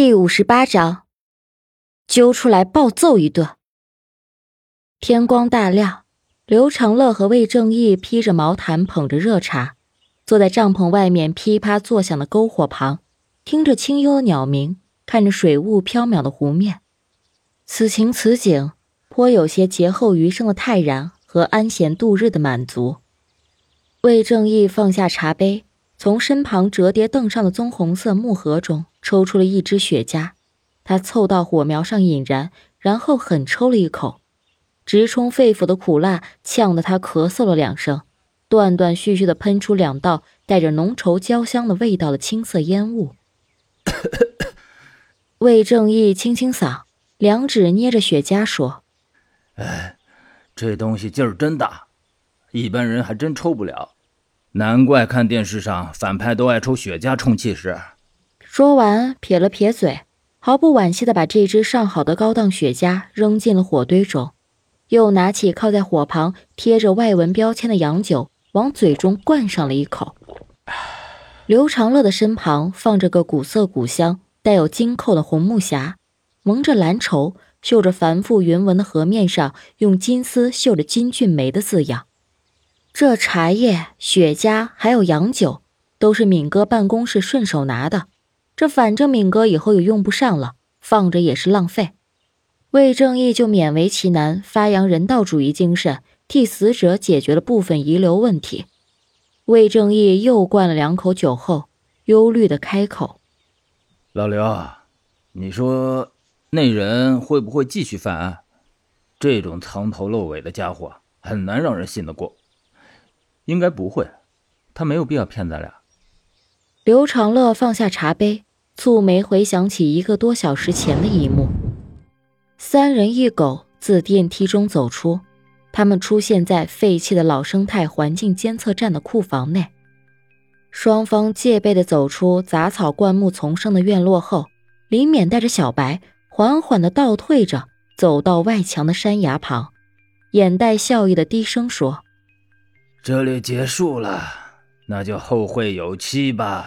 第五十八章，揪出来暴揍一顿。天光大亮，刘长乐和魏正义披着毛毯，捧着热茶，坐在帐篷外面噼啪作响的篝火旁，听着清幽的鸟鸣，看着水雾飘渺的湖面。此情此景，颇有些劫后余生的泰然和安闲度日的满足。魏正义放下茶杯，从身旁折叠凳上的棕红色木盒中。抽出了一支雪茄，他凑到火苗上引燃，然后狠抽了一口，直冲肺腑的苦辣呛得他咳嗽了两声，断断续续的喷出两道带着浓稠焦香的味道的青色烟雾。魏正义清清嗓，两指捏着雪茄说：“哎，这东西劲儿真大，一般人还真抽不了，难怪看电视上反派都爱抽雪茄充气势。”说完，撇了撇嘴，毫不惋惜地把这支上好的高档雪茄扔进了火堆中，又拿起靠在火旁贴着外文标签的洋酒，往嘴中灌上了一口。刘长乐的身旁放着个古色古香、带有金扣的红木匣，蒙着蓝绸、绣着繁复云纹的盒面上用金丝绣着“金骏眉”的字样。这茶叶、雪茄还有洋酒，都是敏哥办公室顺手拿的。这反正敏哥以后也用不上了，放着也是浪费。魏正义就勉为其难，发扬人道主义精神，替死者解决了部分遗留问题。魏正义又灌了两口酒后，忧虑的开口：“老刘，你说那人会不会继续犯案？这种藏头露尾的家伙很难让人信得过。应该不会，他没有必要骗咱俩。”刘长乐放下茶杯。蹙眉回想起一个多小时前的一幕，三人一狗自电梯中走出，他们出现在废弃的老生态环境监测站的库房内。双方戒备地走出杂草灌木丛生的院落后，林冕带着小白缓缓地倒退着走到外墙的山崖旁，眼带笑意地低声说：“这里结束了，那就后会有期吧。”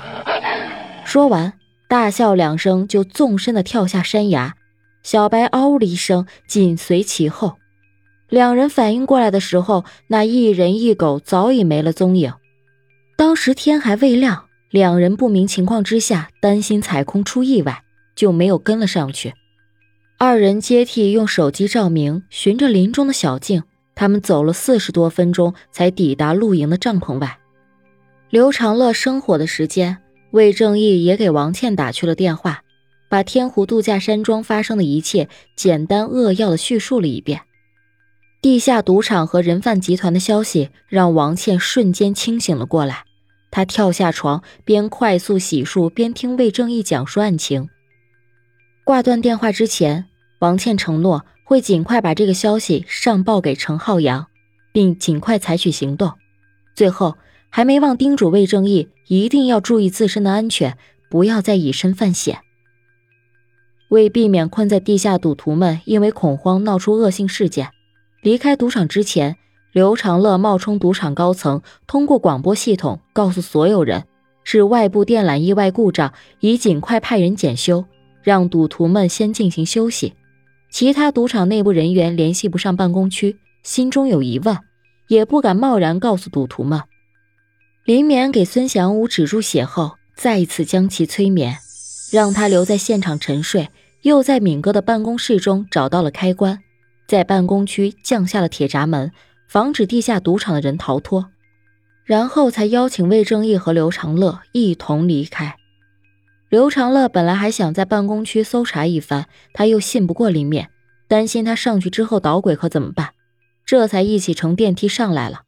说完。大笑两声，就纵身的跳下山崖，小白嗷的一声，紧随其后。两人反应过来的时候，那一人一狗早已没了踪影。当时天还未亮，两人不明情况之下，担心踩空出意外，就没有跟了上去。二人接替用手机照明，循着林中的小径，他们走了四十多分钟，才抵达露营的帐篷外。刘长乐生火的时间。魏正义也给王倩打去了电话，把天湖度假山庄发生的一切简单扼要的叙述了一遍。地下赌场和人贩集团的消息让王倩瞬间清醒了过来，她跳下床，边快速洗漱边听魏正义讲述案情。挂断电话之前，王倩承诺会尽快把这个消息上报给陈浩洋，并尽快采取行动。最后。还没忘叮嘱魏正义一定要注意自身的安全，不要再以身犯险。为避免困在地下赌徒们因为恐慌闹出恶性事件，离开赌场之前，刘长乐冒充赌场高层，通过广播系统告诉所有人，是外部电缆意外故障，已尽快派人检修，让赌徒们先进行休息。其他赌场内部人员联系不上办公区，心中有疑问，也不敢贸然告诉赌徒们。林冕给孙祥武止住血后，再一次将其催眠，让他留在现场沉睡。又在敏哥的办公室中找到了开关，在办公区降下了铁闸门，防止地下赌场的人逃脱。然后才邀请魏正义和刘长乐一同离开。刘长乐本来还想在办公区搜查一番，他又信不过林冕，担心他上去之后捣鬼可怎么办，这才一起乘电梯上来了。